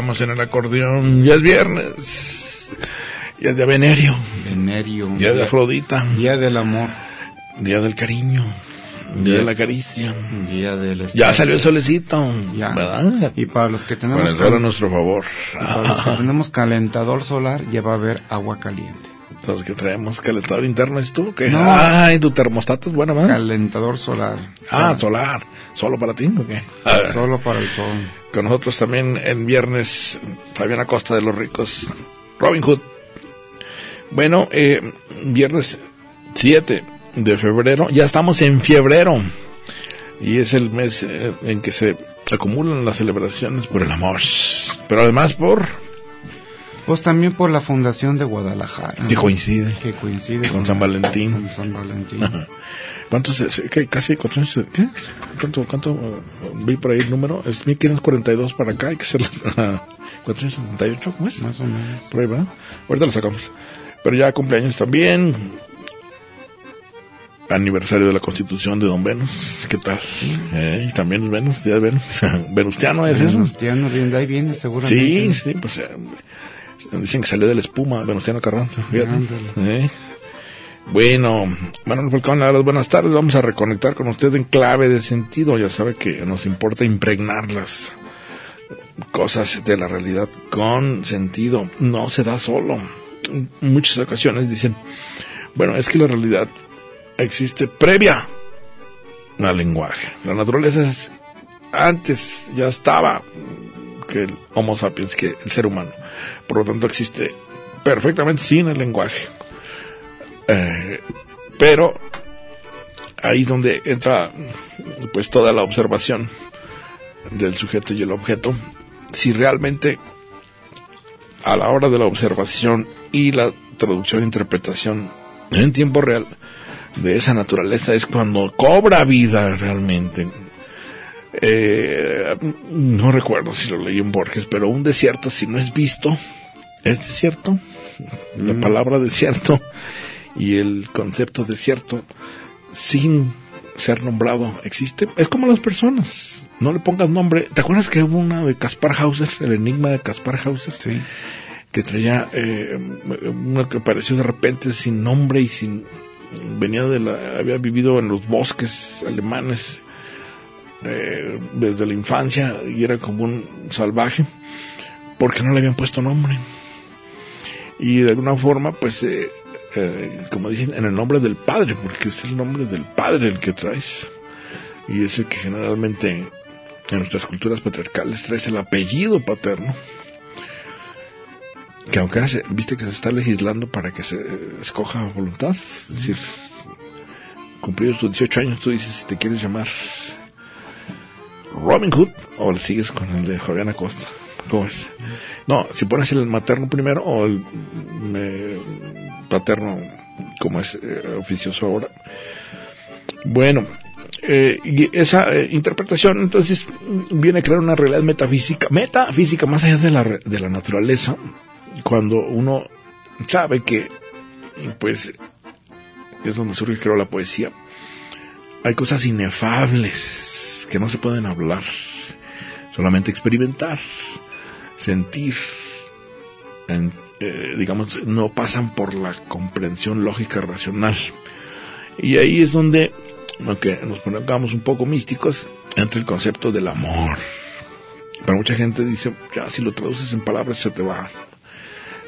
Estamos en el acordeón. Ya es viernes. Ya es de Venerio. Venerio. Día de Afrodita. Día del amor. Día del cariño. Día de la caricia. Día del. Ya salió el solecito. Ya. ¿Verdad? Y para los que tenemos, Para a nuestro favor. para los que tenemos calentador solar, ya va a haber agua caliente. Los que traemos calentador interno es tú. ¿qué? No. Ay, tu termostato es buena, ¿verdad? Calentador solar. Ah, solar. ¿Solo para ti o qué? Solo para el sol. Con nosotros también en viernes, Fabián Acosta de los Ricos, Robin Hood. Bueno, eh, viernes 7 de febrero, ya estamos en febrero. Y es el mes eh, en que se acumulan las celebraciones por el amor. Pero además por... Pues también por la fundación de Guadalajara. que coincide Que coincide con San Valentín. con San Valentín. ¿Cuántos? ¿Qué? Casi 400, ¿qué? ¿Cuánto, cuánto eh, vi por ahí el número? Es 1542 para acá, hay que ser las 478, ¿cómo es? Más o menos. Por ahí va. Ahorita lo sacamos. Pero ya cumpleaños también. Aniversario de la constitución de Don Venus. ¿Qué tal? Eh, y también es Venus, día de Venus. Venustiano es eso. Venustiano, bien, de ahí viene Sí, seguramente. sí, pues eh, dicen que salió de la espuma Venustiano Carranza. Eh. Bueno, Manuel Falcón, las buenas tardes. Vamos a reconectar con usted en clave de sentido. Ya sabe que nos importa impregnar las cosas de la realidad con sentido. No se da solo. En muchas ocasiones dicen, bueno, es que la realidad existe previa al lenguaje. La naturaleza es antes, ya estaba que el Homo sapiens, que el ser humano. Por lo tanto, existe perfectamente sin el lenguaje. Eh, pero ahí es donde entra pues toda la observación del sujeto y el objeto. Si realmente a la hora de la observación y la traducción e interpretación en tiempo real de esa naturaleza es cuando cobra vida realmente. Eh, no recuerdo si lo leí en Borges, pero un desierto si no es visto, es desierto. La palabra desierto y el concepto desierto sin ser nombrado existe. Es como las personas. No le pongas nombre. ¿Te acuerdas que hubo una de Caspar Hauser, el enigma de Caspar Hauser? Sí. que traía eh, una que apareció de repente sin nombre y sin venía de la había vivido en los bosques alemanes eh, desde la infancia y era como un salvaje porque no le habían puesto nombre. Y de alguna forma pues eh, eh, como dicen en el nombre del padre porque es el nombre del padre el que traes. Y es el que generalmente en nuestras culturas patriarcales traes el apellido paterno. Que aunque hace- viste que se está legislando para que se escoja a voluntad, es decir, cumplidos tus 18 años, tú dices si te quieres llamar Robin Hood o sigues con el de Fabián Acosta. ¿Cómo es? No, si pones el materno primero o el eh, paterno, como es eh, oficioso ahora. Bueno, eh, esa eh, interpretación entonces viene a crear una realidad metafísica, metafísica más allá de la, de la naturaleza, cuando uno sabe que, pues, es donde surge creo la poesía, hay cosas inefables que no se pueden hablar, solamente experimentar, sentir, en- eh, digamos, no pasan por la comprensión lógica racional. Y ahí es donde, aunque nos pongamos un poco místicos, entra el concepto del amor. Para mucha gente dice, ya si lo traduces en palabras se te va.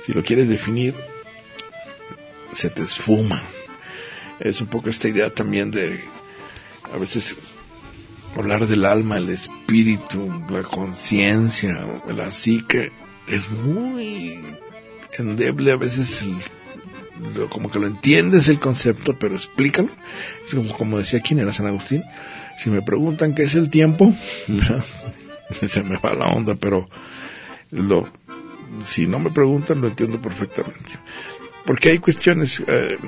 Si lo quieres definir, se te esfuma. Es un poco esta idea también de, a veces, hablar del alma, el espíritu, la conciencia, la psique, es muy endeble a veces como que lo entiendes el concepto, pero explícalo. como, como decía quién era San Agustín, si me preguntan qué es el tiempo, se me va la onda, pero lo, si no me preguntan lo entiendo perfectamente. Porque hay cuestiones, eh,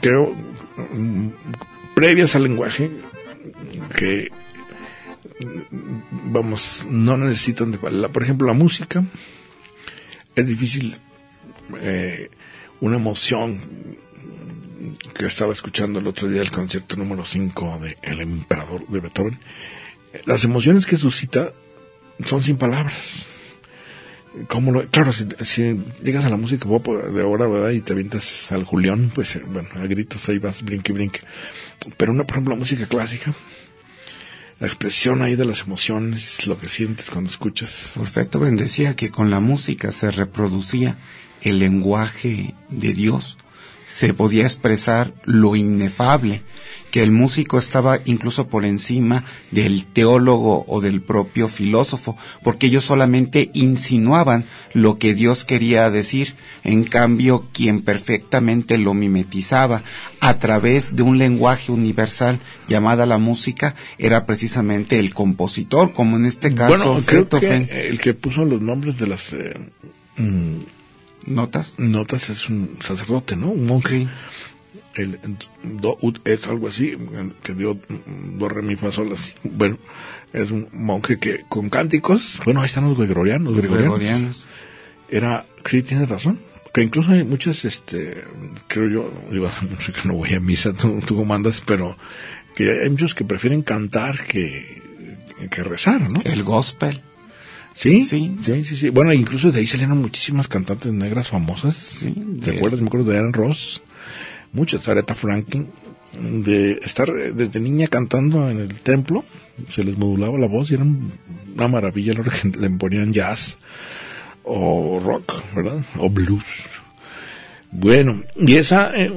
creo, previas al lenguaje que, vamos, no necesitan de... Por ejemplo, la música es difícil, eh, una emoción que estaba escuchando el otro día el concierto número 5 de El Emperador de Beethoven, las emociones que suscita son sin palabras. Como lo, claro, si, llegas a la música pop de ahora, ¿verdad? Y te avientas al Julián, pues, eh, bueno, a gritos ahí vas, brinque, brinque. Pero una, por ejemplo, la música clásica, la expresión ahí de las emociones, lo que sientes cuando escuchas. Perfecto, decía que con la música se reproducía el lenguaje de Dios se podía expresar lo inefable, que el músico estaba incluso por encima del teólogo o del propio filósofo, porque ellos solamente insinuaban lo que Dios quería decir, en cambio quien perfectamente lo mimetizaba a través de un lenguaje universal llamada la música era precisamente el compositor, como en este caso bueno, creo que el que puso los nombres de las eh, mm, Notas. Notas es un sacerdote, ¿no? Un monje. El, do, es algo así, que dio do, re, mi, fa, sol, así. Bueno, es un monje que con cánticos, bueno, ahí están los gregorianos. Los gregorianos. Era, sí, tienes razón. Que incluso hay muchas, este, creo yo, digo, que no voy a misa, tú, tú mandas, pero que hay muchos que prefieren cantar que, que rezar, ¿no? El gospel. ¿Sí? Sí. Sí, sí, Bueno, incluso de ahí salieron muchísimas cantantes negras famosas. Sí. ¿Te acuerdas? Me acuerdo de Aaron Ross. Muchas. Aretha Franklin. De estar desde niña cantando en el templo. Se les modulaba la voz y era una maravilla. Le ponían jazz o rock, ¿verdad? O blues. Bueno, y esa, eh,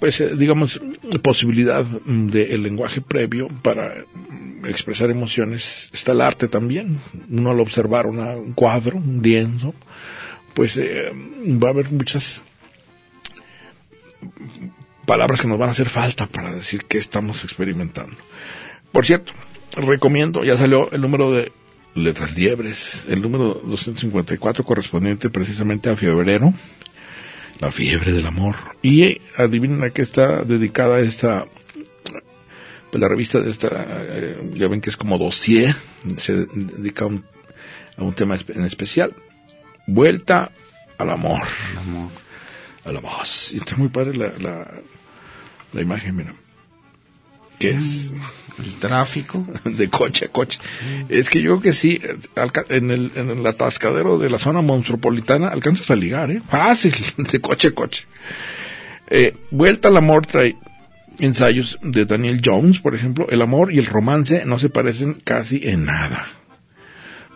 pues, eh, digamos, posibilidad del lenguaje previo para expresar emociones está el arte también. Uno al observar un cuadro, un lienzo, pues eh, va a haber muchas palabras que nos van a hacer falta para decir que estamos experimentando. Por cierto, recomiendo, ya salió el número de letras liebres, el número 254 correspondiente precisamente a febrero, la fiebre del amor. Y adivinen a qué está dedicada esta pues la revista de esta, eh, ya ven que es como dossier, se dedica a un, a un tema en especial. Vuelta al amor. Al amor. Al amor. Y está muy padre la, la, la imagen, mira. ¿Qué es? Mm, el tráfico. De coche a coche. Es que yo creo que sí, en el, en el atascadero de la zona monstruopolitana alcanzas a ligar, ¿eh? Fácil, de coche a coche. Eh, vuelta al amor trae ensayos de Daniel Jones, por ejemplo, el amor y el romance no se parecen casi en nada.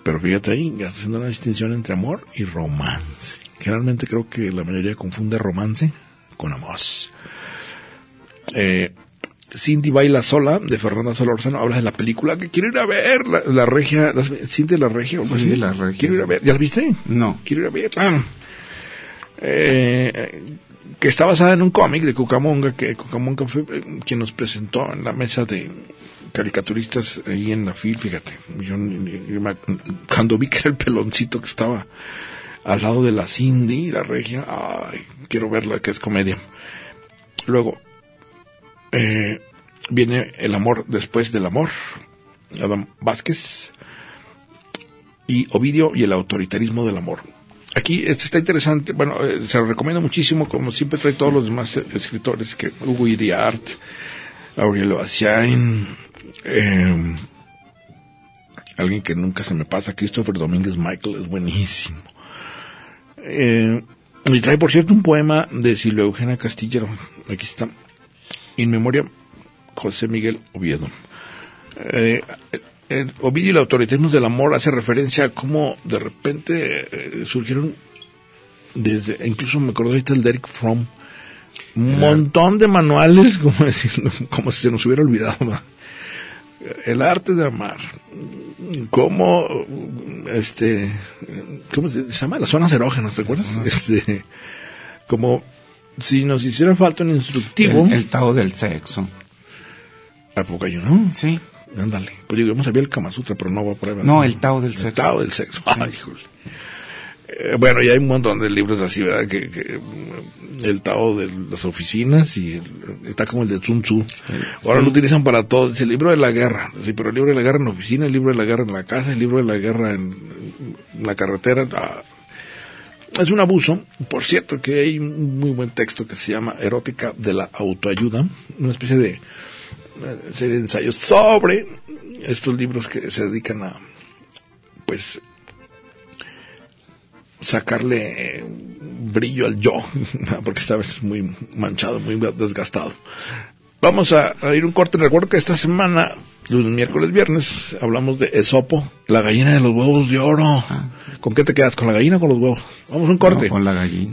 Pero fíjate ahí, haciendo una distinción entre amor y romance. Generalmente creo que la mayoría confunde romance con amor. Eh, Cindy baila sola de Fernanda Solórzano habla de la película que quiero ir a ver la, regia Cindy la regia pues sí, la regia quiero ir a ver ya la viste no quiero ir a ver ah. eh, que está basada en un cómic de Cucamonga, que Cucamonga fue eh, quien nos presentó en la mesa de caricaturistas ahí en la FIL, fíjate. Yo, cuando vi que era el peloncito que estaba al lado de la Cindy, la regia, ay, quiero verla, que es comedia. Luego, eh, viene El amor después del amor, Adam Vázquez, y Ovidio y el autoritarismo del amor. Aquí este está interesante, bueno, eh, se lo recomiendo muchísimo, como siempre trae todos los demás escritores, que Hugo Iriart, Aurelio Asiain, eh, alguien que nunca se me pasa, Christopher Domínguez Michael, es buenísimo. Eh, y trae, por cierto, un poema de Silvia Eugenia Castillero, aquí está, In Memoria, José Miguel Oviedo. Eh, el Ovidio y el autoritarismo del amor hace referencia a cómo de repente eh, surgieron desde, incluso me acuerdo ahorita el Derek Fromm, un montón de manuales, como decirlo, como si se nos hubiera olvidado, El arte de amar. Cómo, este, ¿cómo se llama? Las zonas erógenas, ¿te acuerdas? Este, como si nos hiciera falta un instructivo. El, el Tao del sexo. ¿A poco hay uno? Sí. Ándale. Pues digo, yo sabía el Kama Sutra, pero no va ahí. ¿verdad? No, el Tao del El sexo. Tao del sexo. Ay, híjole. Eh, bueno, y hay un montón de libros así, ¿verdad? Que, que, el Tao de las oficinas y el- está como el de Sun Tzu. Ahora Sí. lo utilizan para todo. Dice el libro de la guerra. Sí, pero el libro de la guerra en la oficina, el libro de la guerra en la casa, el libro de la guerra en, en la carretera. Ah, es un abuso. Por cierto, que hay un muy buen texto que se llama Erótica de la autoayuda. Una especie de serie de ensayos sobre estos libros que se dedican a, pues, sacarle eh, brillo al yo, porque esta vez es muy manchado, muy desgastado. Vamos a, a ir un corte. Recuerdo que esta semana, lunes, miércoles, viernes, hablamos de Esopo, la gallina de los huevos de oro. ¿Con qué te quedas? ¿Con la gallina o con los huevos? Vamos a un corte. No, con la gallina.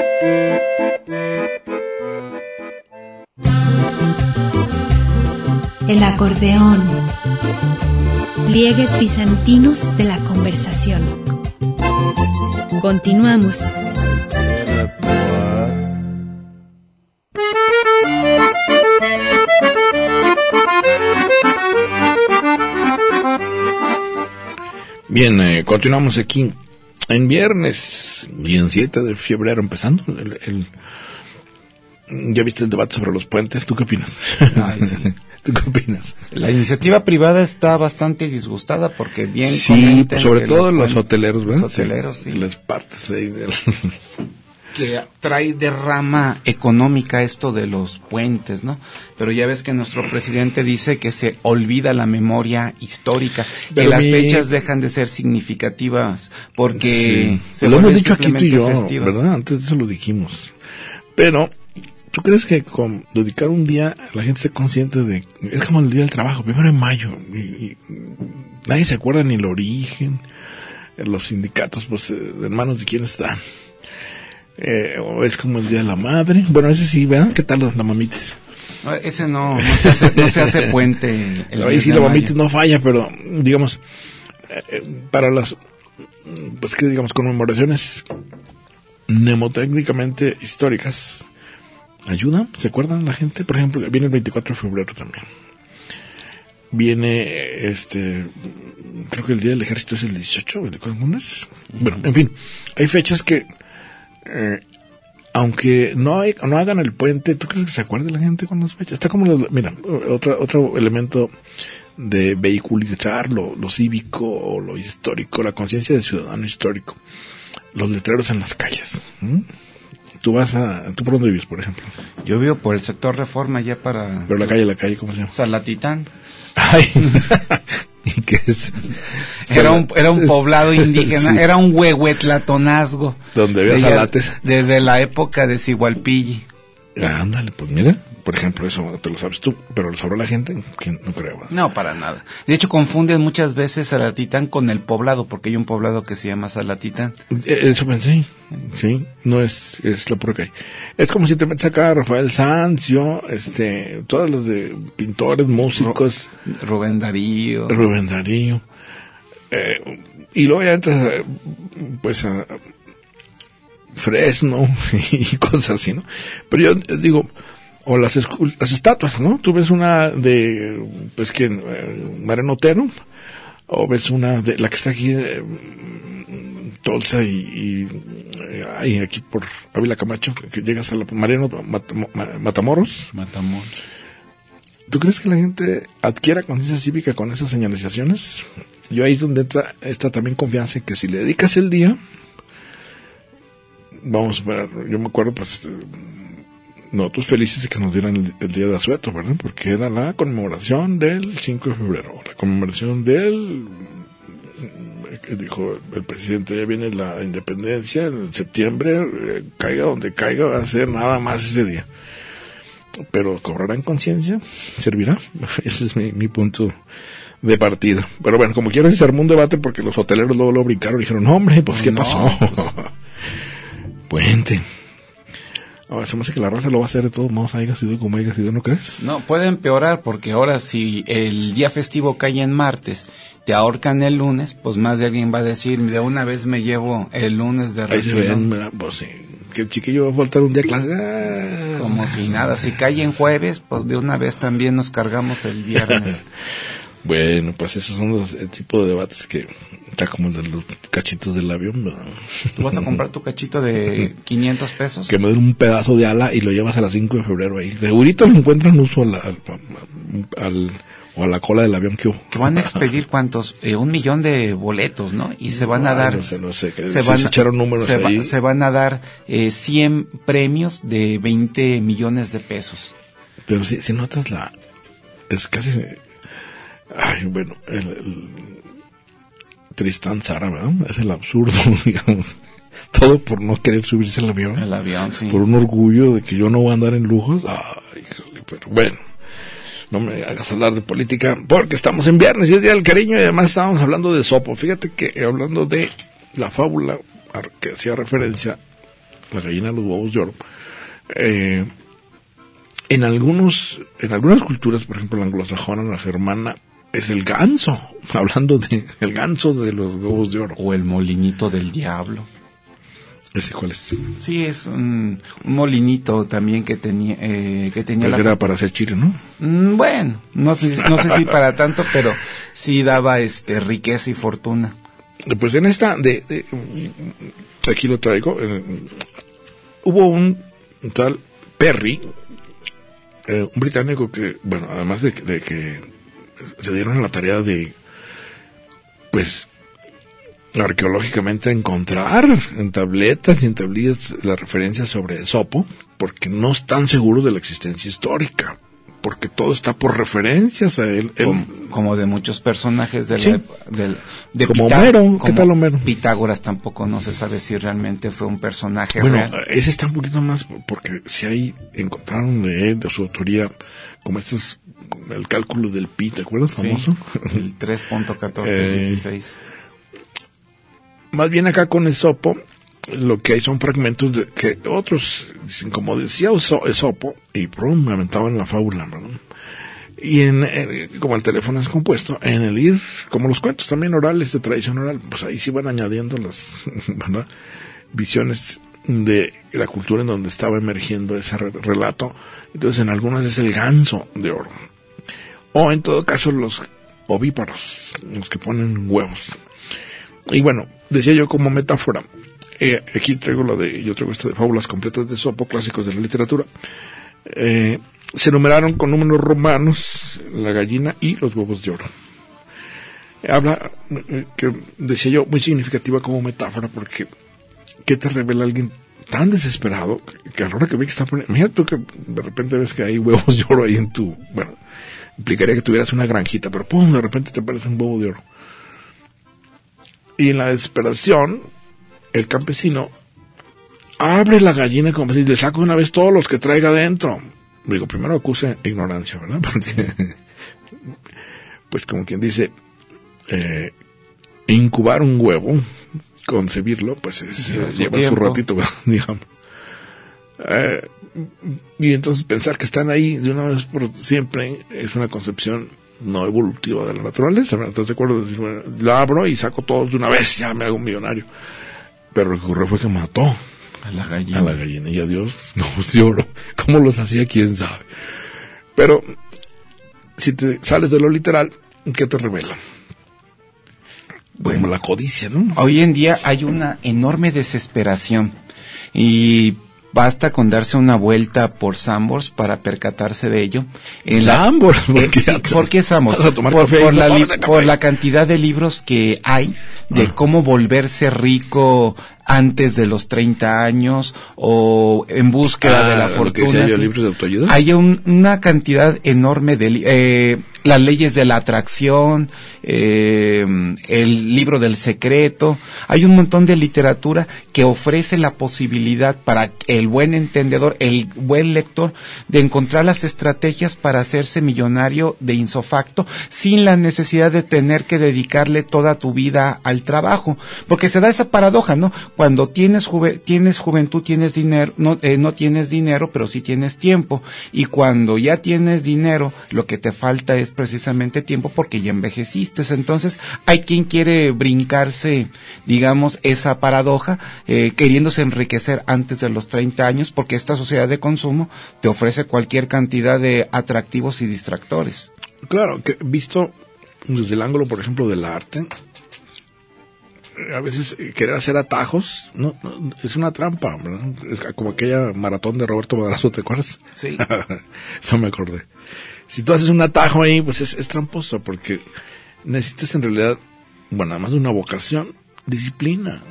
El acordeón. Pliegues bizantinos de la conversación. Continuamos. Bien, eh, continuamos aquí en viernes, bien 7 de febrero, empezando. El, el- ¿Ya viste el debate sobre los puentes? ¿Tú qué opinas? Ay, sí. ¿Tú qué opinas? La iniciativa privada está bastante disgustada porque bien Sí, sobre que todo los hoteleros, ¿verdad? Los hoteleros, Sí, sí. Y las partes ahí del... que trae de rama económica esto de los puentes, ¿no? Pero ya ves que nuestro presidente dice que se olvida la memoria histórica, que Pero las mi- fechas dejan de ser significativas porque Sí. se lo hemos dicho aquí tú y yo, festivas. ¿verdad? Antes de eso lo dijimos. Pero, ¿tú crees que con dedicar un día la gente esté consciente de... Es como el día del trabajo, primero de mayo, y, y nadie se acuerda ni el origen, los sindicatos, pues, eh, en manos de quién están. Eh, o es como el día de la madre. Bueno, ese sí, ¿verdad? ¿Qué tal la mamitis? No, Ese no, no se hace, no se hace puente. el Ahí 10 sí la mamitis no falla, pero digamos, eh, eh, para las, pues que digamos, conmemoraciones mnemotécnicamente históricas, ¿ayuda? ¿Se acuerdan la gente? Por ejemplo, viene el 24 de febrero también. Viene, este, creo que el Día del Ejército es el 18, ¿de cuándo es? Bueno, en fin, hay fechas que, eh, aunque no hay, no hagan el puente, ¿tú crees que se acuerde la gente con las fechas? Está como, los- mira, otro, otro elemento de vehiculizar lo, lo cívico o lo histórico, la conciencia de ciudadano histórico, los letreros en las calles. ¿m? Tú vas a, ¿tú por dónde vives, por ejemplo? Yo vivo por el sector Reforma ya para... Pero la calle, la calle, ¿cómo se llama? Salatitán. Ay, ¿y qué es? Era un, era un poblado indígena, Sí. era un huehuetlatonazgo. Donde había salates. Desde la época de Sigualpilli. Ándale, pues mira, por ejemplo, eso te lo sabes tú, pero lo sabrá la gente, que no creo. ¿verdad? No, para nada. De hecho, confunden muchas veces Salatitán con el poblado, porque hay un poblado que se llama Salatitán. Eh, Eso pensé, sí, no es, es la pura calle. Es como si te metes acá Rafael Sanzio, este, todos los de pintores, músicos, Rubén Darío. Rubén Darío, eh, y luego ya entras, eh, pues, a Fresno y cosas así, ¿no? Pero yo eh, digo, o las, las estatuas, ¿no? Tú ves una de, pues, que Mariano Otero, o ves una de la que está aquí, eh, Tolsa y, y, eh, aquí por Ávila Camacho, que, llegas a la Mariano Mat- Ma- Matamoros. Matamoros. ¿Tú crees que la gente adquiera conciencia cívica con esas señalizaciones? Yo ahí es donde entra esta también confianza en que si le dedicas el día, vamos a ver, yo me acuerdo, pues, nosotros felices de que nos dieran el, el día de asueto, ¿verdad? Porque era la conmemoración del 5 de febrero, la conmemoración del que dijo el presidente, ya viene la independencia en septiembre, eh, caiga donde caiga, va a ser nada más ese día. Pero cobrará en conciencia, servirá. Ese es mi, mi punto de partida. Pero bueno, como quiero, se armó un debate porque los hoteleros luego lo brincaron y dijeron, no, hombre, pues ¿qué No. pasó? Puente. Ahora, se me hace que la raza lo va a hacer de todos modos, haya sido como haya sido, ¿no crees? No, puede empeorar porque ahora si el día festivo cae en martes, te ahorcan el lunes, pues más de alguien va a decir, de una vez me llevo el lunes de Ahí se refilón". ven, ¿verdad? pues sí, que el chiquillo va a faltar un día clase. Ah. Como si nada, si cae en jueves, pues de una vez también nos cargamos el viernes. Bueno, pues esos son los el tipo de debates que está como el de los cachitos del avión. ¿Tú vas a comprar tu cachito de 500 pesos? que me den un pedazo de ala y lo llevas a las 5 de febrero ahí. Segurito le encuentran uso al, al- al- o a la cola del avión que hubo. Que van a expedir cuántos, Eh, un millón de boletos, ¿no? Y se van a dar, no sé, no sé, que se sí van, se echaron números se, va- ahí. se van a dar eh, 100 premios de 20 millones de pesos. Pero si, si notas la... Es casi... Ay, bueno, el, el Tristán Sara, ¿verdad? Es el absurdo, digamos. Todo por no querer subirse al avión. El avión, sí. Por un orgullo de que yo no voy a andar en lujos. Ay, pero bueno. No me hagas hablar de política porque estamos en viernes y es día del cariño y además estábamos hablando de Sopo. Fíjate que eh, hablando de la fábula ar- que hacía referencia la gallina de los huevos de oro, eh, en algunos, en algunas culturas, por ejemplo la anglosajona, la germana, es el ganso, hablando de el ganso de los huevos de oro. O el molinito del diablo. ¿Ese cuál es? Sí, es un, un molinito también que tenía, eh, que tenía Pues la- era para hacer chile, ¿no? Mm, bueno, no sé, no sé si para tanto, pero sí daba este riqueza y fortuna. Pues en esta, de, de- aquí lo traigo, eh, hubo un tal Perry, eh, un británico que, bueno, además de, de que se dieron a la tarea de, pues, arqueológicamente encontrar en tabletas y en tablillas las referencias sobre Sopo, porque no están seguros de la existencia histórica, porque todo está por referencias a él. él- como, de muchos personajes de la Sí. del- de Como Pitá- Homero, ¿qué como tal Homero? Pitágoras tampoco no se sabe si realmente fue un personaje Bueno, real. ese está un poquito más, porque si ahí encontraron de él, de su autoría, como este es el cálculo del pi, ¿te acuerdas? Sí, Famoso. el 3.1416. Más bien acá con Esopo, lo que hay son fragmentos de que otros, dicen, como decía Esopo, y prum, me aventaban la fábula, ¿verdad? Y en, eh, como el teléfono es compuesto, en el ir, como los cuentos también orales de tradición oral, pues ahí sí van añadiendo las ¿verdad? visiones de la cultura en donde estaba emergiendo ese re- relato. Entonces en algunas es el ganso de oro. O en todo caso los ovíparos, los que ponen huevos. Y bueno, decía yo como metáfora, eh, aquí traigo la de, yo traigo esta de fábulas completas de Sopo, clásicos de la literatura. Eh, se numeraron con números romanos la gallina y los huevos de oro. Habla, eh, que decía yo, muy significativa como metáfora, porque ¿qué te revela alguien tan desesperado que a la hora que ve que está poniendo, mira tú que de repente ves que hay huevos de oro ahí en tu, bueno, implicaría que tuvieras una granjita, pero pum, de repente te aparece un huevo de oro. Y en la desesperación, el campesino abre la gallina como si le saca una vez todos los que traiga adentro. Digo, primero acuse ignorancia, ¿verdad? Porque, pues como quien dice, eh, incubar un huevo, concebirlo, pues es, Lleva su lleva su tiempo. ratito, digamos. Eh, y entonces pensar que están ahí de una vez por siempre es una concepción no evolutiva de la naturaleza. Entonces, de acuerdo, decir, bueno, la abro y saco todos de una vez, ya me hago un millonario. Pero lo que ocurrió fue que mató A la gallina. a la gallina y a Dios no de oro. ¿Cómo los hacía? ¿Quién sabe? Pero si te sales de lo literal, ¿qué te revela? Bueno. Como la codicia, ¿no? Hoy en día hay una enorme desesperación y basta con darse una vuelta por Sambors para percatarse de ello. En la- Sambors, Eh, ¿por qué? sí, ¿por qué Sambors? Por, por la, por la cantidad de libros que hay de Ah. cómo volverse rico antes de los 30 años o en búsqueda de la Ah, fortuna. decía yo, sí. libros de autoayuda. Hay un- una cantidad enorme de eh, las leyes de la atracción, eh, el libro del secreto. Hay un montón de literatura que ofrece la posibilidad para el buen entendedor, el buen lector, de encontrar las estrategias para hacerse millonario de insofacto sin la necesidad de tener que dedicarle toda tu vida al trabajo. Porque se da esa paradoja, ¿no? Cuando tienes, juve- tienes juventud, tienes dinero, no, eh, no tienes dinero, pero sí tienes tiempo. Y cuando ya tienes dinero, lo que te falta es precisamente tiempo porque ya envejeciste. Entonces, hay quien quiere brincarse, digamos, esa paradoja, eh, queriéndose enriquecer antes de los 30 años, porque esta sociedad de consumo te ofrece cualquier cantidad de atractivos y distractores. Claro, que visto desde el ángulo, por ejemplo, del arte, a veces eh, querer hacer atajos no, no, es una trampa, como aquella maratón de Roberto Madrazo, ¿te acuerdas? Sí. no me acordé. Si tú haces un atajo ahí, pues es, es tramposo, porque necesitas en realidad, bueno, además de una vocación, disciplina.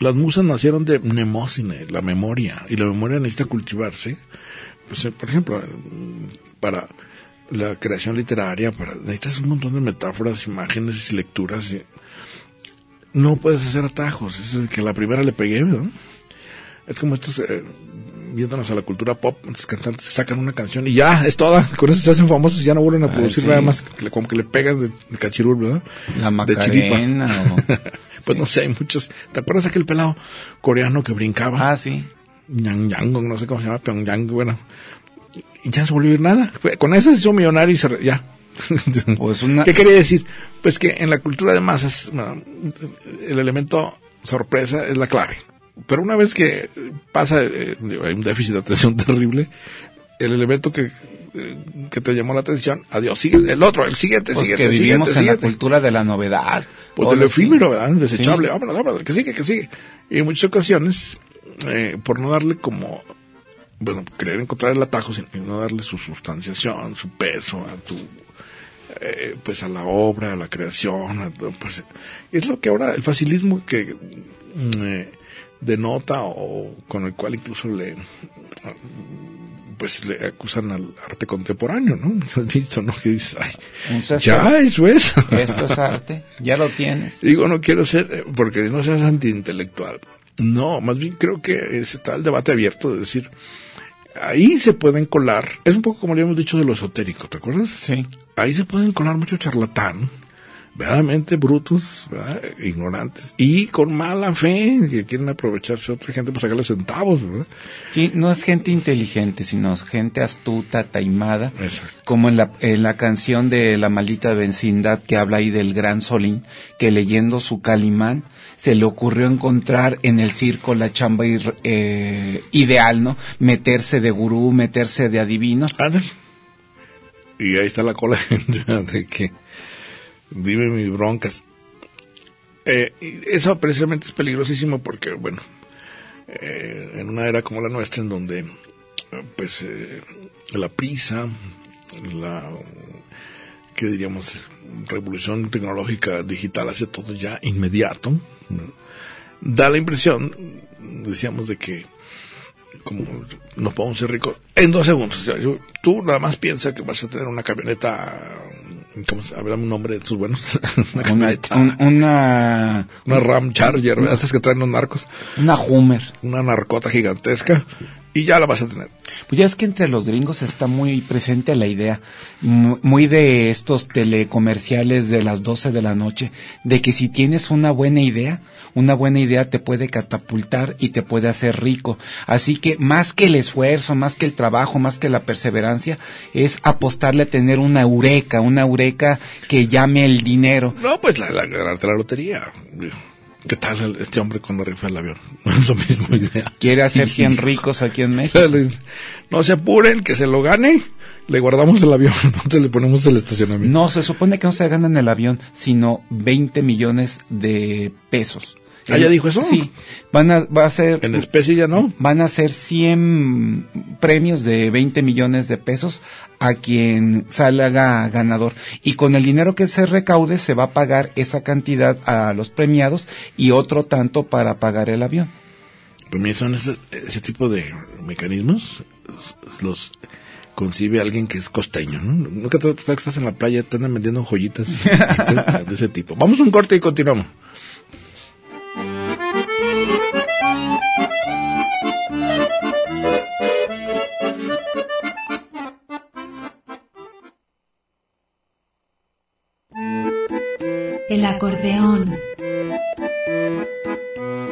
Las musas nacieron de mnemosine, la memoria, y la memoria necesita cultivarse. Pues, eh, por ejemplo, para la creación literaria, para, necesitas un montón de metáforas, imágenes y lecturas. y no puedes hacer atajos, es el que la primera le pegué, ¿verdad? Es como estos, eh, viéndonos a la cultura pop, estos cantantes que sacan una canción y ya, es toda, con eso se hacen famosos y ya no vuelven a producir sí. nada más, que le- como que le pegan de, de cachirul, ¿verdad? La De chiripa. Macarena o... Pues no sé, hay muchos. ¿Te acuerdas aquel pelado coreano que brincaba? Ah, sí. Yang Yang, no sé cómo se llama, Pyongyang, bueno. Y ya no se volvió a ir nada. Con eso se hizo millonario y se ya. Pues una- ¿Qué quería decir? Pues que en la cultura de masas, bueno, el elemento sorpresa es la clave. Pero una vez que pasa, eh, hay un déficit de atención terrible, el elemento que, eh, que te llamó la atención, adiós, sigue el otro, el siguiente, Pues siguiente, que vivimos siguiente, en la cultura de la novedad. Pues del efímero, ¿verdad? Desechable. Sí. Vámonos, vámonos, que sigue, que sigue. Y en muchas ocasiones, eh, por no darle como, bueno, querer encontrar el atajo sin y no darle su sustanciación, su peso a tu, eh, pues a la obra, a la creación, a pues, es lo que ahora, el facilismo que mm, eh, denota o con el cual incluso le, pues le acusan al arte contemporáneo, ¿no? Has visto, ¿no? Que dices, ay, ya, eso es. Esto es arte, ya lo tienes. Digo, no quiero ser, eh, porque no seas antiintelectual. No, más bien creo que es- está el debate abierto de decir, ahí se pueden colar, es un poco como le hemos dicho de lo esotérico, ¿te acuerdas? Sí. Ahí se pueden colar mucho charlatán, verdaderamente brutos, ¿verdad? ignorantes, y con mala fe, que quieren aprovecharse a otra gente para sacarle centavos, ¿verdad? Sí, no es gente inteligente, sino gente astuta, taimada. Exacto. Como en la, en la canción de La maldita vecindad que habla ahí del gran Solín, que leyendo su Calimán se le ocurrió encontrar en el circo la chamba ir- eh, ideal, ¿no? Meterse de gurú, meterse de adivino. Ándale. Y ahí está la cola de que dime mis broncas. Eh, eso precisamente es peligrosísimo porque, bueno, eh, en una era como la nuestra, en donde, pues, eh, la prisa, la, que diríamos, revolución tecnológica digital hace todo ya inmediato, da la impresión, decíamos, de que como nos podemos ser ricos en dos segundos. O sea, yo- tú nada más piensa que vas a tener una camioneta, ¿cómo se llama un nombre de tus buenos? una Una, camioneta, un- una, una Ram Charger, ¿verdad? Antes que traen los narcos, una Hummer. una narcota gigantesca y ya la vas a tener. Pues ya es que entre los gringos está muy presente la idea, mu- muy de estos telecomerciales de las 12 de la noche, de que si tienes una buena idea, una buena idea te puede catapultar y te puede hacer rico. Así que más que el esfuerzo, más que el trabajo, más que la perseverancia, es apostarle a tener una eureka, una eureka que llame el dinero. No, pues la, la, ganarte la lotería. ¿Qué tal este hombre cuando rifa el avión? No es lo mismo idea. Quiere hacer 100 ricos aquí en México. No se apuren, que se lo gane. Le guardamos el avión, entonces le ponemos el estacionamiento. No, se supone que no se gana en el avión, sino 20 millones de pesos ¿Ah, ya dijo eso? Sí. Van a, va a ser... En especie ya no. Van a ser 100 premios de 20 millones de pesos a quien salga ganador. Y con el dinero que se recaude se va a pagar esa cantidad a los premiados y otro tanto para pagar el avión. Pues mira, son ese, ese tipo de mecanismos, los concibe alguien que es costeño, ¿no? Nunca te que estás en la playa, te andan vendiendo joyitas de ese tipo. Vamos a un corte y continuamos. El acordeón.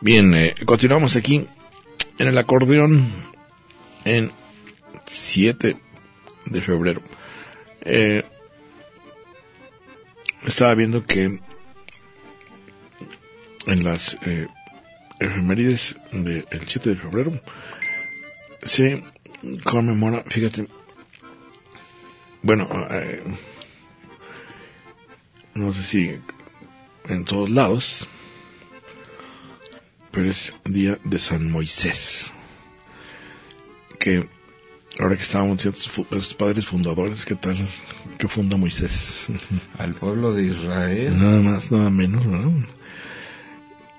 Bien, eh, continuamos aquí en el acordeón en 7 de febrero. Eh, estaba viendo que en las eh, efemérides del 7 de febrero se conmemora, fíjate, bueno, eh, no sé si en todos lados, pero es día de San Moisés. Que ahora que estábamos estos padres fundadores, ¿qué tal? que funda Moisés? Al pueblo de Israel. Nada más, nada menos, ¿no?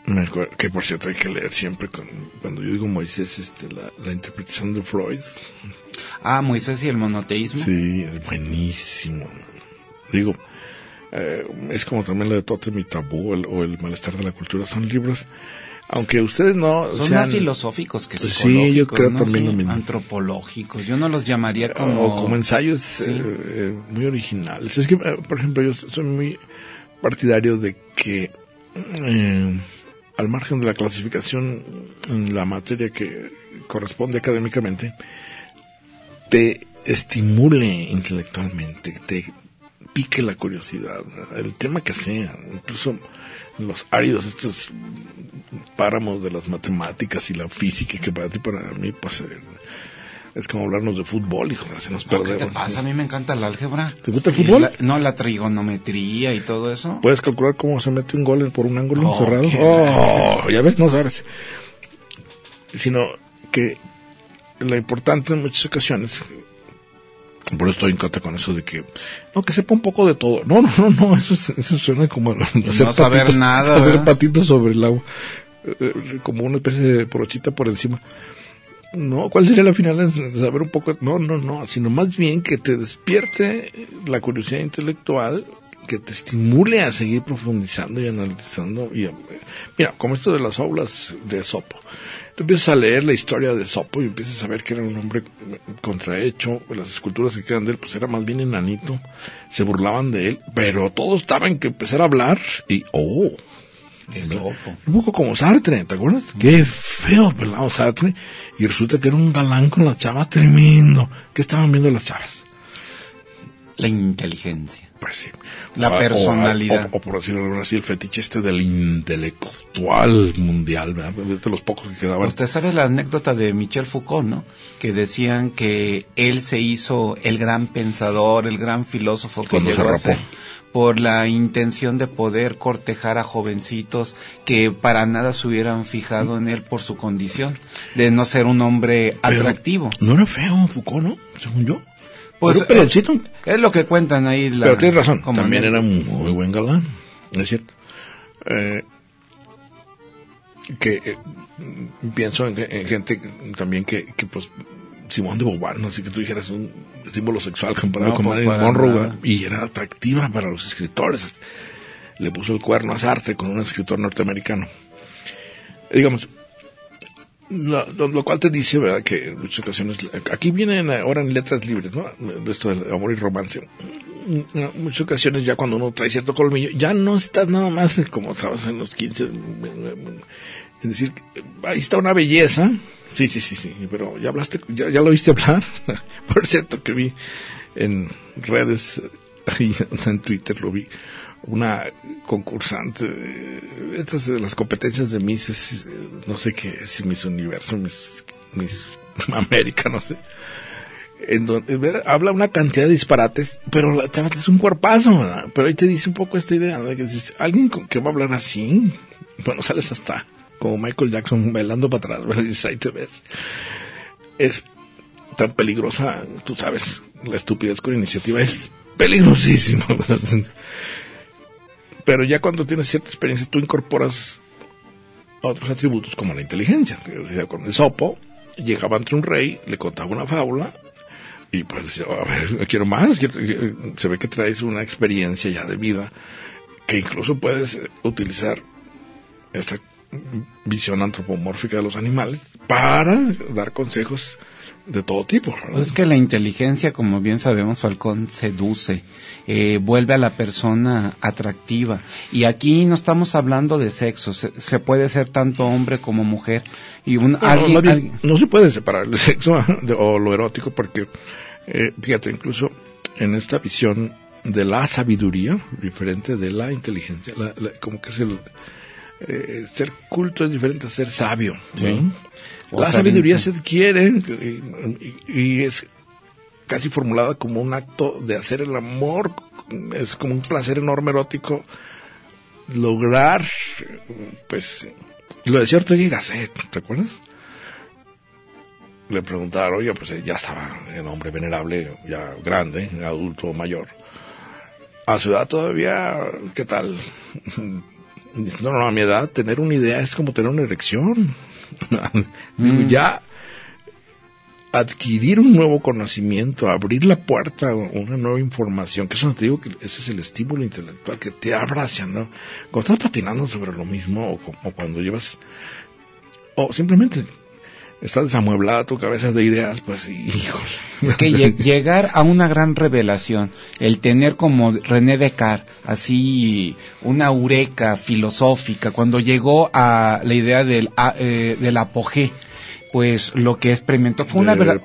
Me acuerdo, que por cierto hay que leer siempre con, cuando yo digo Moisés, este, la, la interpretación de Freud. Ah, Moisés y el monoteísmo. Sí, es buenísimo. Digo, eh, es como también la de Totem y Tabú el, o el malestar de la cultura. Son libros aunque ustedes no son sean, más filosóficos que psicológicos. Sí, yo creo ¿no? también sí, lo mismo. Antropológicos. Yo no los llamaría como... O como ensayos Sí. eh, eh, muy originales. Es que, eh, por ejemplo, yo soy muy partidario de que, eh, al margen de la clasificación en la materia que corresponde académicamente, te estimule intelectualmente, te pique la curiosidad, el tema que sea, incluso los áridos, estos páramos de las matemáticas y la física, que para ti, para mí, pues, eh, es como hablarnos de fútbol, hijo, se nos ¿No, ¿Qué perdemos. te pasa? A mí me encanta el álgebra. ¿Te gusta el fútbol? la- no, la trigonometría y todo eso. ¿Puedes calcular cómo se mete un gol por un ángulo Oh, cerrado? Oh, ya ves, no sabes. Sino que lo importante en muchas ocasiones, por eso estoy en contra con eso de que, no, que sepa un poco de todo. No, no, no, no, eso, es- eso suena como hacer saber patitos- nada, Hacer patitos sobre el agua, eh, eh, como una especie de brochita por encima. No, ¿cuál sería la de saber un poco? No, no, no, sino más bien que te despierte la curiosidad intelectual, que te estimule a seguir profundizando y analizando. Y, mira, como esto de las aulas de Sopo. Tú empiezas a leer la historia de Sopo y empiezas a ver que era un hombre contrahecho, las esculturas que quedan de él, pues era más bien enanito, se burlaban de él, pero todos estaban que empezar a hablar y, oh, Esopo. un poco como Sartre, ¿te acuerdas? Qué feo pelado Sartre. Y resulta que era un galán con la chava tremendo. ¿Qué estaban viendo las chavas? La inteligencia. Pues sí. La O- o- personalidad. O, o por decirlo así, el fetiche este del intelectual mundial, ¿verdad? De los pocos que quedaban. Usted sabe la anécdota de Michel Foucault, ¿no? Que decían que él se hizo el gran pensador, el gran filósofo que Cuando llegó a ser por la intención de poder cortejar a jovencitos que para nada se hubieran fijado en él por su condición de no ser un hombre Pero atractivo. No era feo Foucault, ¿no? Según yo. Pues, Era un peloncito. Es lo que cuentan ahí. La, Pero tienes razón, también era muy buen galán, es cierto. Eh, que eh, pienso en, en gente también que, que pues Simón de Beauvoir, no sé que tú dijeras un símbolo sexual comparado No, con pues, Marilyn y era atractiva para los escritores. Le puso el cuerno a Sartre con un escritor norteamericano. Eh, Digamos, Lo, lo- cual te dice, ¿verdad? Que en muchas ocasiones, aquí vienen ahora en letras libres, ¿no? De esto del amor y romance. En muchas ocasiones ya cuando uno trae cierto colmillo, ya no estás nada más como estabas en los 15. Es decir, ahí está una belleza. Sí, sí, sí, sí, pero ya hablaste, ya, ya lo viste hablar. Por cierto que vi en redes, en Twitter lo vi, una concursante, estas de las competencias de Miss, no sé qué, si Miss Universo, Miss, Miss América, no sé. En donde habla una cantidad de disparates, pero la chava es un cuerpazo, ¿verdad? Pero ahí te dice un poco esta idea, de que dices, alguien con- que va a hablar así, bueno, sales hasta como Michael Jackson bailando para atrás, ¿verdad? Dices, ahí te ves. Es tan peligrosa, tú sabes, la estupidez con iniciativa es peligrosísimo. Pero ya cuando tienes cierta experiencia, tú incorporas otros atributos como la inteligencia. Con el sopo, llegaba ante un rey, le contaba una fábula, y pues decía, a ver, quiero más. eh, se ve que traes una experiencia ya de vida, que incluso puedes eh, utilizar esta visión antropomórfica de los animales para dar consejos de todo tipo. Pues es que la inteligencia, como bien sabemos, Falcón seduce, eh, vuelve a la persona atractiva. Y aquí no estamos hablando de sexo, se, se puede ser tanto hombre como mujer. Y un, No, alguien, no se puede separar el sexo de- o lo erótico porque, eh, fíjate, incluso en esta visión de la sabiduría, diferente de la inteligencia, la- la- como que es el... eh, ser culto es diferente a ser sabio. Sí. La sabiduría se adquiere y, es casi formulada como un acto de hacer el amor, es como un placer enorme erótico lograr, pues, lo decía Ortega Gasset, ¿te acuerdas? Le preguntaron, oye, pues ya estaba el hombre venerable, ya grande, adulto, mayor. A su edad todavía, ¿qué tal? No, no, a mi edad tener una idea es como tener una erección. Digo, ya adquirir un nuevo conocimiento, abrir la puerta a una nueva información, que eso no te digo que ese es el estímulo intelectual que te abraza, ¿no? Cuando estás patinando sobre lo mismo o cuando llevas, o simplemente estás desamueblada tu cabeza de ideas, pues, hijos. Es que lle- llegar a una gran revelación, el tener como René Descartes, así una eureka filosófica, cuando llegó a la idea del, a- eh, del apogé, pues lo que experimentó fue una verdad,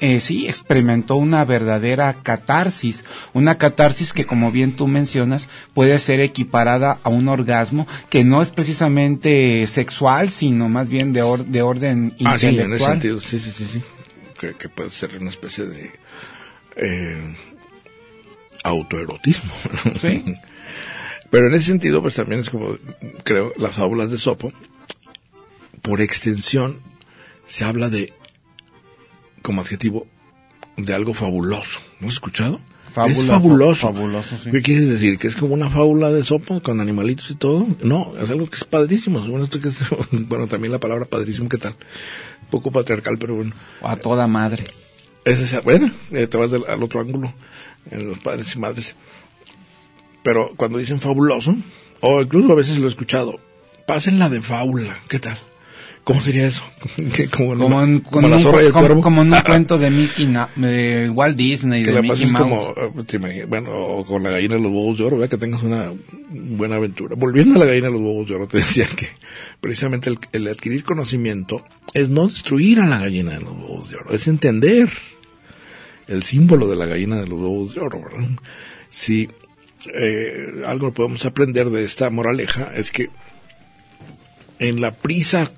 eh, sí, experimentó una verdadera catarsis, una catarsis que como bien tú mencionas puede ser equiparada a un orgasmo que no es precisamente sexual, sino más bien de, or- de orden Ah, sí, en ese intelectual. sentido, sí, sí, sí, sí. Que, que puede ser una especie de eh, autoerotismo. Sí. Pero en ese sentido, pues también es como, creo, las fábulas de Sopo, por extensión, se habla de, como adjetivo, de algo fabuloso. ¿No has escuchado? Fábula, es fabuloso. fabuloso, sí. ¿Qué quieres decir? ¿Que es como una fábula de sopa con animalitos y todo? No, es algo que es padrísimo. Bueno, esto que es, bueno también la palabra padrísimo, ¿qué tal? Un poco patriarcal, pero bueno. A toda madre. Es, bueno, eh, te vas del- al otro ángulo, en los padres y madres. Pero cuando dicen fabuloso, o incluso a veces lo he escuchado, pásenla de fábula, ¿qué tal? ¿Cómo sería eso? ¿Qué, como, en- Como en, como con la un, y el como- cuervo. como en un cuento de Mickey, Na- de Walt Disney, que de la Mickey Mouse. como, eh, bueno, o con la gallina de los huevos de oro, ¿verdad? Que tengas una buena aventura. Volviendo a la gallina de los huevos de oro, te decía que precisamente el, el adquirir conocimiento es no destruir a la gallina de los huevos de oro, es entender el símbolo de la gallina de los huevos de oro, ¿verdad? Si eh, algo podemos aprender de esta moraleja es que en la prisa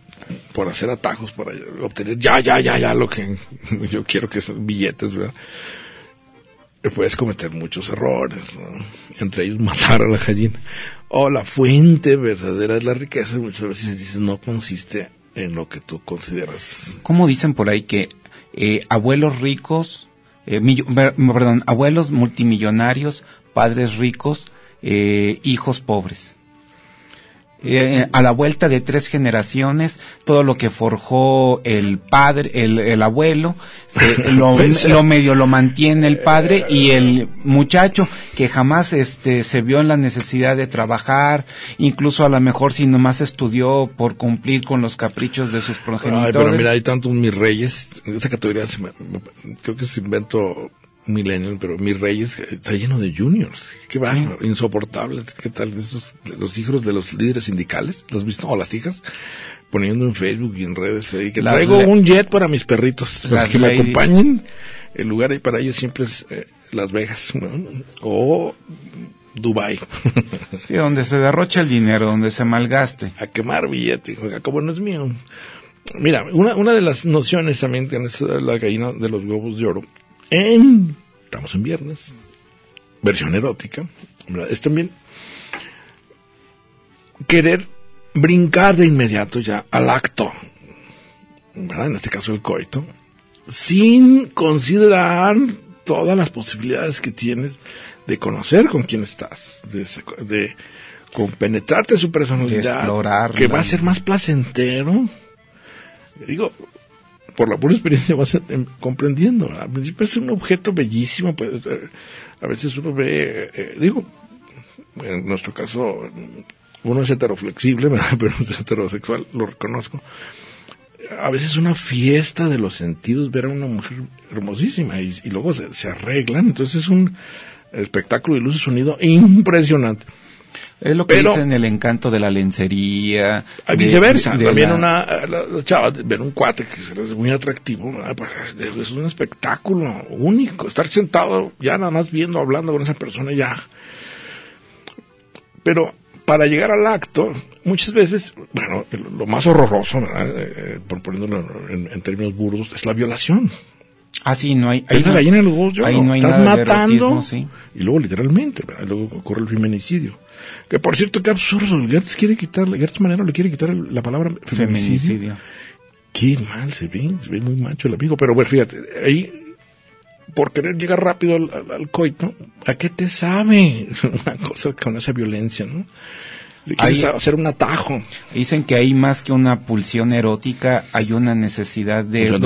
por hacer atajos, para obtener ya, ya, ya, ya lo que yo quiero que son billetes, ¿verdad? puedes cometer muchos errores, entre ellos matar a la gallina. O la fuente verdadera de la riqueza muchas veces dices no consiste en lo que tú consideras. ¿Cómo dicen por ahí que eh, abuelos ricos, eh, perdón, abuelos multimillonarios, padres ricos, eh, hijos pobres? Eh, a la vuelta de tres generaciones, todo lo que forjó el padre, el, el abuelo, se, lo, lo, medio lo mantiene el padre y el muchacho que jamás este se vio en la necesidad de trabajar, incluso a lo mejor si nomás estudió por cumplir con los caprichos de sus progenitores. Ay, pero mira, hay tantos mis reyes, esa categoría creo que se inventó millennial, pero mis reyes está lleno de juniors. Qué bárbaro, insoportables. ¿Qué tal? Esos, los hijos de los líderes sindicales, ¿los visto? O las hijas, poniendo en Facebook y en redes ahí que traigo un jet para mis perritos, para que me acompañen. El lugar ahí para ellos siempre es eh, Las Vegas, o Dubai. sí, donde se derrocha el dinero, donde se malgaste. A quemar billete, como no es mío. Mira, una, una de las nociones también que la gallina de los huevos de oro en, estamos en viernes, versión erótica, es también querer brincar de inmediato ya al acto, ¿verdad? En este caso el coito, sin considerar todas las posibilidades que tienes de conocer con quién estás, de, de compenetrarte en su personalidad, que va a ser más placentero. Digo, por la pura experiencia vas comprendiendo. Al principio es un objeto bellísimo, pues, eh, a veces uno ve, eh, digo, en nuestro caso, uno es heteroflexible, pero es heterosexual, lo reconozco. A veces es una fiesta de los sentidos ver a una mujer hermosísima y, luego se, se, arreglan, entonces es un espectáculo de luz y sonido impresionante. Es lo que Pero, dicen el encanto de la lencería. A viceversa. también una la, chava, ver un cuate que es muy atractivo, pues, es un espectáculo único. Estar sentado ya nada más viendo, hablando con esa persona ya. Pero para llegar al acto, muchas veces, bueno, lo más horroroso, eh, eh, por poniéndolo en, términos burdos, es la violación. Ah, sí, no hay. Es la gallina de los ahí no hay Estás matando. Y luego, literalmente, luego ocurre el feminicidio. Que por cierto, qué absurdo. Gertz quiere quitarle, Gertz Manero le quiere quitar la palabra feminicidio. Qué mal se ve, se ve muy macho el amigo. Pero bueno, fíjate, ahí, por querer llegar rápido al, coito, ¿a qué te sabe una cosa con esa violencia, no? Le quieres hacer un atajo. Dicen que hay más que una pulsión erótica, hay una necesidad de,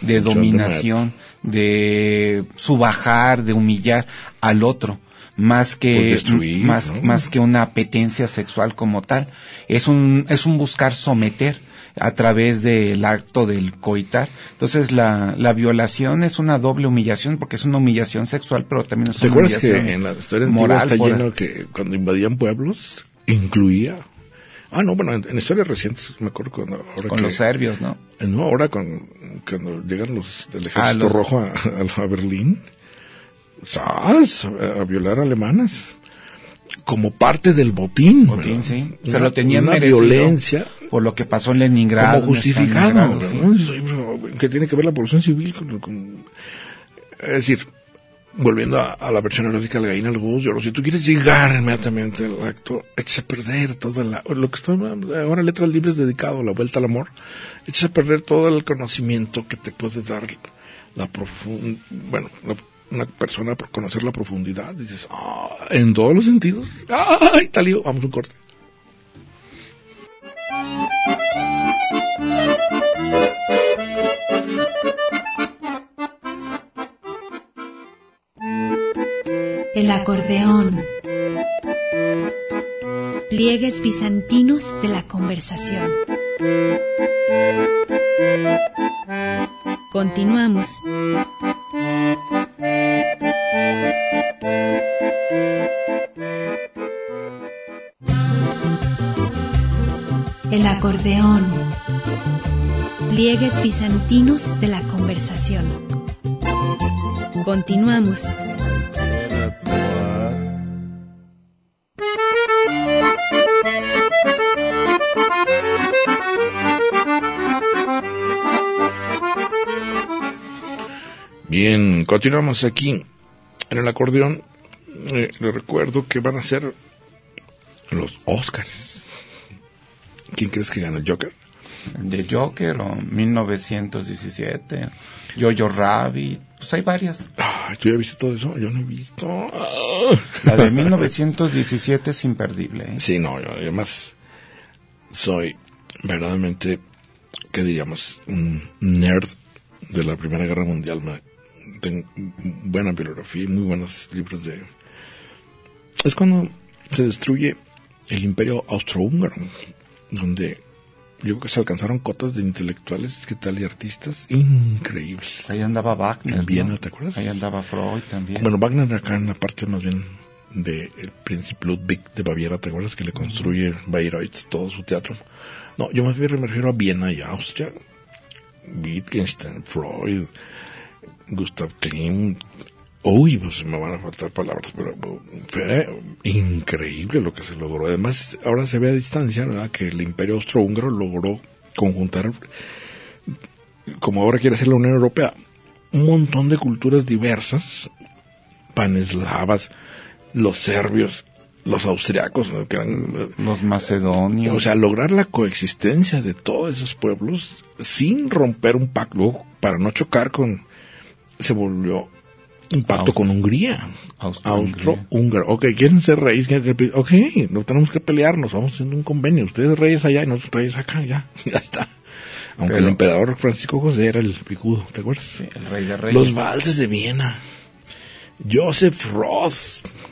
de dominación, de subajar, de humillar al otro más que más, más que una apetencia sexual como tal. Es un, es un buscar someter a través del acto del coitar. Entonces la, la violación es una doble humillación porque es una humillación sexual, pero también es una ¿Te acuerdas que en la historia moral está lleno que cuando invadían pueblos incluía Ah, no, bueno, en, historias recientes, me acuerdo cuando... Ahora con los serbios, ¿no? No, ahora con, cuando llegan los del ah, ejército rojo a, a, Berlín, ¿sabes? A, violar alemanas como parte del botín. Botín, sí. Se lo tenían una violencia por lo que pasó en Leningrado. Como justificado. Que tiene que ver la población civil con, Es decir, volviendo a, la versión erótica de la gallina del yo si tú quieres llegar inmediatamente al acto, echas a perder toda la, lo que está ahora letras libres dedicado a la vuelta al amor, echas a perder todo el conocimiento que te puede dar la profunda, bueno, la, una persona por conocer la profundidad, dices, ah, en todos los sentidos, ¡ay, talío! Vamos un corte. El acordeón. Pliegues bizantinos de la conversación. Continuamos. Acordeón. Pliegues bizantinos de la conversación. Continuamos. Bien, continuamos aquí en el acordeón. Eh, le recuerdo que van a ser los Oscars. ¿Quién crees que gana el Joker? De Joker o 1917, Jojo Rabbit, pues hay varias. ¿Tú ya viste todo eso? Yo no he visto. La de 1917 es imperdible. ¿eh? Sí, no, yo, además soy verdaderamente, ¿qué diríamos? Un nerd de la Primera Guerra Mundial. Me- tengo buena bibliografía y muy buenos libros de... Es cuando se destruye el imperio austrohúngaro, donde yo creo que se alcanzaron cotas de intelectuales, ¿qué tal? Y artistas increíbles. Ahí andaba Wagner. En Viena, ¿no? ¿te acuerdas? Ahí andaba Freud también. Bueno, Wagner acá en la parte más bien de el príncipe Ludwig de Baviera, ¿te acuerdas que le construye Bayreuth todo su teatro? No, yo más bien me refiero a Viena y Austria. Wittgenstein, Freud, Gustav Klimt. Uy, pues me van a faltar palabras, pero fue increíble lo que se logró. Además, ahora se ve a distancia, ¿verdad? Que el imperio austrohúngaro logró conjuntar, como ahora quiere hacer la Unión Europea, un montón de culturas diversas, paneslavas, los serbios, los austriacos, ¿no? que eran, Los macedonios. o sea, lograr la coexistencia de todos esos pueblos sin romper un pacto para no chocar con, se volvió un pacto con Hungría. Austro-Húngaro. Ok, quieren ser reyes. Ok, no tenemos que pelearnos, vamos haciendo un convenio. Ustedes reyes allá y nosotros reyes acá, ya, ya está. Aunque Pero- el emperador Francisco José era el picudo, ¿te acuerdas? Sí, el rey de reyes. Los valses de Viena. Joseph Roth.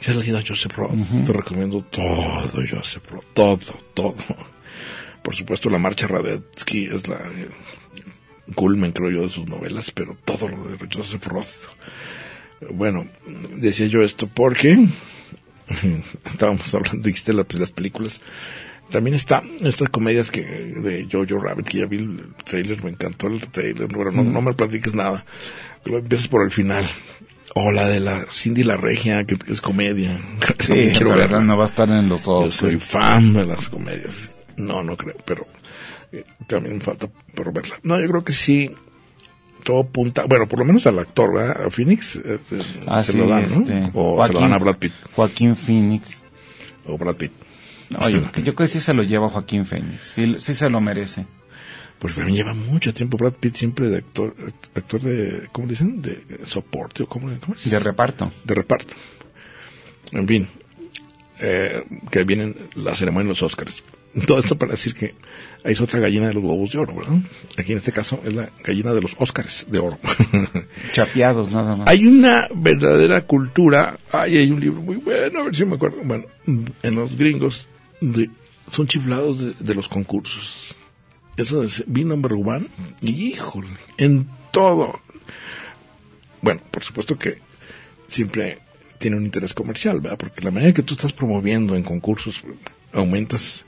¿Sí has leído a Joseph Roth? Te recomiendo todo, Joseph Roth. Todo, todo. Por supuesto, la marcha Radetzky es la eh, culmen, creo yo, de sus novelas, pero todo lo de Joseph Roth. Bueno, decía yo esto porque estábamos hablando, dijiste las, las películas. También está estas comedias que de Jojo Rabbit, que ya vi el trailer, me encantó el trailer, bueno, no, no me platiques nada. Lo empiezas por el final. O la de la Cindy la Regia, que, que es comedia. Sí, También quiero verla. no va a estar en los Yo Oscars. soy fan de las comedias. No, no creo, pero eh, también me falta por verla. No, yo creo que sí. Todo punta, bueno, por lo menos al actor, ¿verdad? A Phoenix eh, eh, Ah, se sí, lo dan, ¿no? este, O se lo dan a Brad Pitt. Joaquín Phoenix. O Brad Pitt. No, yo, yo creo que sí se lo lleva Joaquín Phoenix. Sí, sí se lo merece. Pues también lleva mucho tiempo Brad Pitt siempre de actor, actor de, ¿cómo dicen? De soporte cómo, cómo es? De reparto. de reparto. En fin, eh, que vienen la ceremonia de los Oscars. Todo esto para decir que es otra gallina de los huevos de oro, ¿verdad? Aquí en este caso es la gallina de los Oscars de oro. Chapeados nada más. hay una verdadera cultura, ay, hay un libro muy bueno, a ver si me acuerdo, bueno, en los gringos de- son chiflados de, de los concursos. Eso es Be Number One, híjole, en todo. Bueno, por supuesto que siempre tiene un interés comercial, ¿verdad? Porque la manera que tú estás promoviendo en concursos, aumentas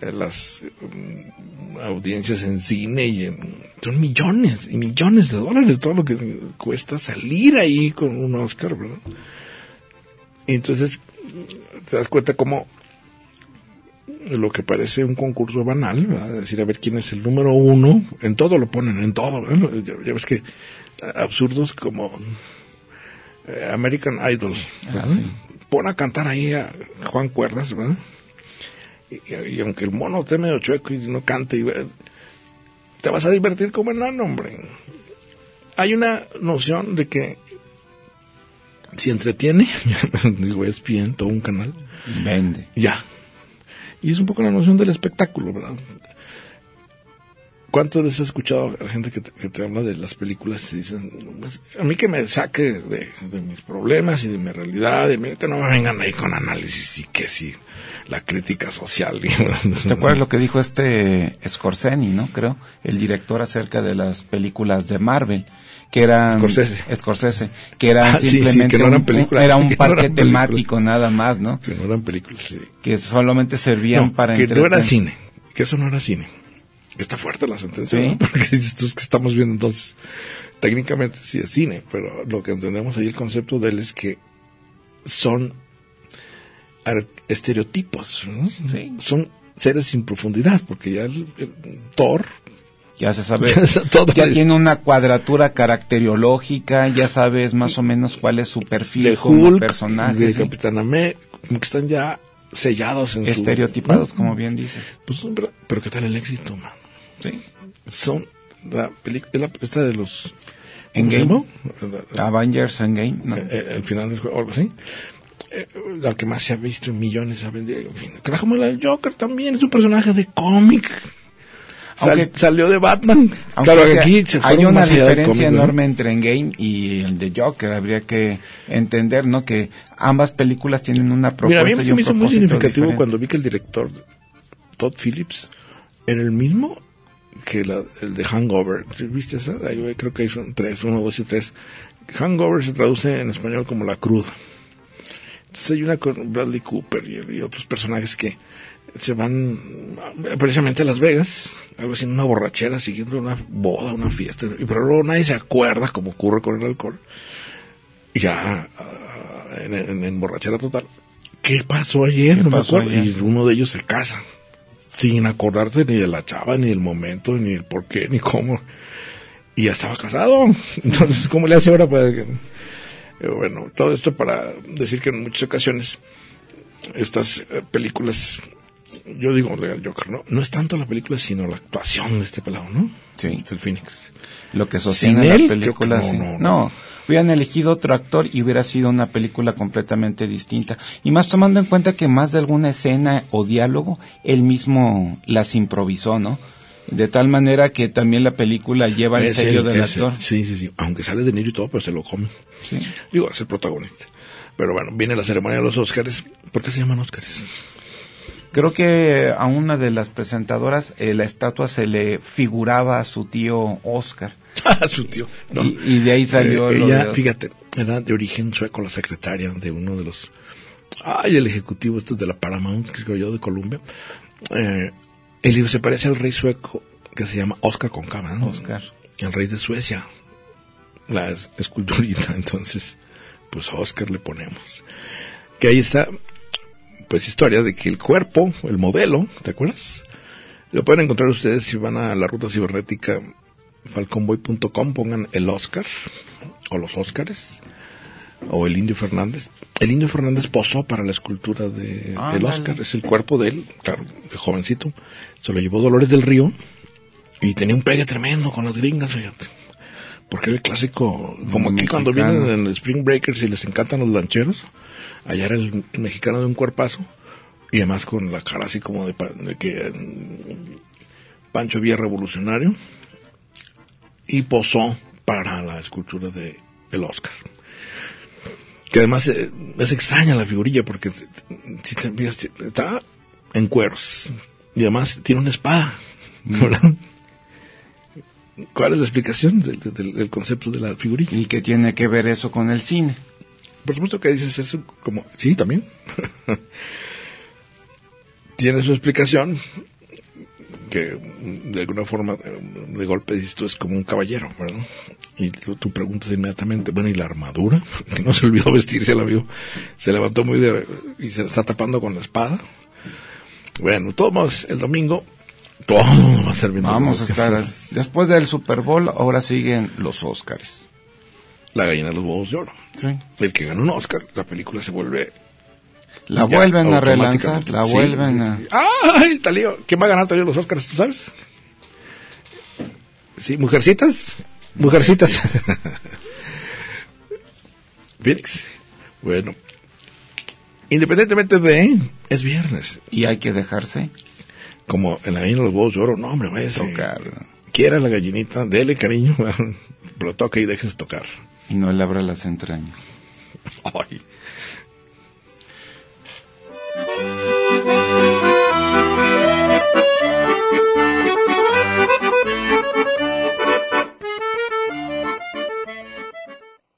las mm, audiencias en cine y en, son millones y millones de dólares todo lo que cuesta salir ahí con un Oscar, ¿verdad? Y entonces te das cuenta cómo lo que parece un concurso banal, decir, a ver quién es el número uno, en todo lo ponen, en todo, ¿verdad? Ya, ya ves que absurdos como eh, American Idol, sí. Pon a cantar ahí a Juan Cuerdas, ¿verdad? Y, y aunque el mono esté medio chueco y no cante, y, te vas a divertir como enano, hombre. Hay una noción de que si entretiene, digo, es bien, todo un canal, Vende. ya. Y es un poco la noción del espectáculo, ¿verdad? ¿Cuántas veces has escuchado a la gente que te, que te habla de las películas y dicen, "Pues, a mí que me saque de, de mis problemas y de mi realidad, y que no me vengan ahí con análisis y que sí, la crítica social. ¿Te acuerdas lo que dijo este Scorsese, no? Creo, el director acerca de las películas de Marvel, que eran Scorsese. Scorsese, que eran Ah, sí, sí, simplemente que no eran un- películas, era un parque temático nada más, ¿no? Que no eran películas, sí. Que solamente servían No, para que no era cine, que eso no era cine. Está fuerte la sentencia, Sí. ¿no? porque dices tú es que estamos viendo entonces, técnicamente sí es cine, pero lo que entendemos ahí el concepto de él es que son estereotipos, ¿no? Sí. son seres sin profundidad, porque ya el, el Thor, Ya se sabe, ya tiene una cuadratura caracteriológica, ya sabes más o menos cuál es su perfil de como Hulk, personaje, de ¿sí? Capitán América, como que están ya sellados en su- estereotipados, como bien dices. Pues, pero, pero ¿qué tal el éxito, man? Sí. son la película esta de los ¿cómo Endgame. se llama? Avengers Endgame, ¿no? Eh, eh, el final del juego, algo así. eh, la que más se ha visto en millones se ha vendido. En fin, como la Joker también es un personaje de cómic. Sal- salió de Batman. Claro, sea, aquí se hay una diferencia cómic, ¿no? enorme entre Endgame y el de Joker. Habría que entender, ¿no? Que ambas películas tienen una propuesta Mira, a mí y se un me hizo muy significativo diferente. cuando vi que el director Todd Phillips era el mismo que la- el de Hangover. ¿Viste esa? Creo que son tres, uno, dos y tres. Hangover se traduce en español como la cruda. Entonces hay una con Bradley Cooper y, y otros personajes que se van precisamente a Las Vegas, algo así, en una borrachera, siguiendo una boda, una fiesta, y pero luego nadie se acuerda, como ocurre con el alcohol, y ya ah, en, en- en borrachera total. ¿Qué pasó ayer? ¿Qué no me acuerdo. ayer? Y uno de ellos se casa, sin acordarse ni de la chava, ni del momento, ni el por qué, ni cómo. Y ya estaba casado. Entonces, ¿cómo le hace ahora para que... Eh, Bueno, todo esto para decir que en muchas ocasiones estas eh, películas, yo digo de Joker, ¿no? No es tanto la película, sino la actuación de este pelado, ¿no? Sí. El Phoenix. Lo que sostiene Sin la él, película. sí. no, no, no, no. Hubieran elegido otro actor y hubiera sido una película completamente distinta. Y más tomando en cuenta que más de alguna escena o diálogo, él mismo las improvisó, ¿no? De tal manera que también la película lleva el sello del actor. Sí, sí, sí. Aunque sale de Niro y todo, pero se lo come. Sí. Digo, es el protagonista. Pero bueno, viene la ceremonia de los Óscares. ¿Por qué se llaman Óscares? Creo que a una de las presentadoras eh, la estatua se le figuraba a su tío Oscar. Ah, su tío. No. Y, y de ahí salió Eh, ella, de- fíjate, era de origen sueco, la secretaria de uno de los... Ay, el ejecutivo este de la Paramount, creo yo, de Columbia. Eh, el libro se parece al rey sueco que se llama Oscar con K, ¿verdad? Oscar. El rey de Suecia. La es- esculturita, entonces, pues a Oscar le ponemos. Que ahí está, pues historia de que el cuerpo, el modelo, ¿te acuerdas? Lo pueden encontrar ustedes si van a la ruta cibernética falconboy.com, pongan el Oscar o los Óscares o el Indio Fernández. El Indio Fernández posó para la escultura de Ah, el vale. Oscar, es el cuerpo de él, claro, de jovencito. Se lo llevó Dolores del Río y tenía un pegue tremendo con las gringas, fíjate. Porque era el clásico, como aquí cuando Mexicano. vienen en Spring Breakers y les encantan los lancheros, allá era el, el mexicano de un cuerpazo y además con la cara así como de, de que mm, Pancho Villa revolucionario y posó para la escultura de el Oscar. Que además eh, es extraña la figurilla porque si te fijas, está en cueros y además tiene una espada. ¿verdad? ¿Cuál es la explicación del, del- del concepto de la figurilla? ¿Y qué tiene que ver eso con el cine? Por supuesto que dices eso como... Sí, también. Tiene su explicación que de alguna forma de golpe dices tú es como un caballero, ¿verdad? Y tú, tú preguntas inmediatamente, bueno, ¿y la armadura? Que no se olvidó vestirse el amigo. Se levantó muy de... y se está tapando con la espada. Bueno, todos el domingo, todo va a ser bien. Vamos a estar, después del Super Bowl, ahora siguen los Óscares. La gallina de los huevos de oro. Sí. El que gana un Oscar, la película se vuelve La vuelven a relanzar, la Sí, vuelven a... ¡Ay, Talío! ¿Quién va a ganar Talío los Oscars, tú sabes? Sí, Mujercitas. Mujercitas. Phoenix. Bueno. Independientemente de... Es viernes. Y hay que dejarse Como en la gallina de los huevos de oro. No, hombre, vaya. tocar. Quiera la gallinita, dele cariño. Pero toca y déjese tocar. Y no le abra las entrañas. Ay.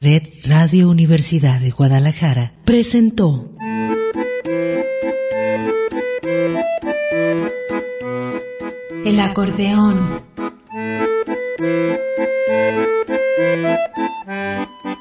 Red Radio Universidad de Guadalajara presentó El acordeón.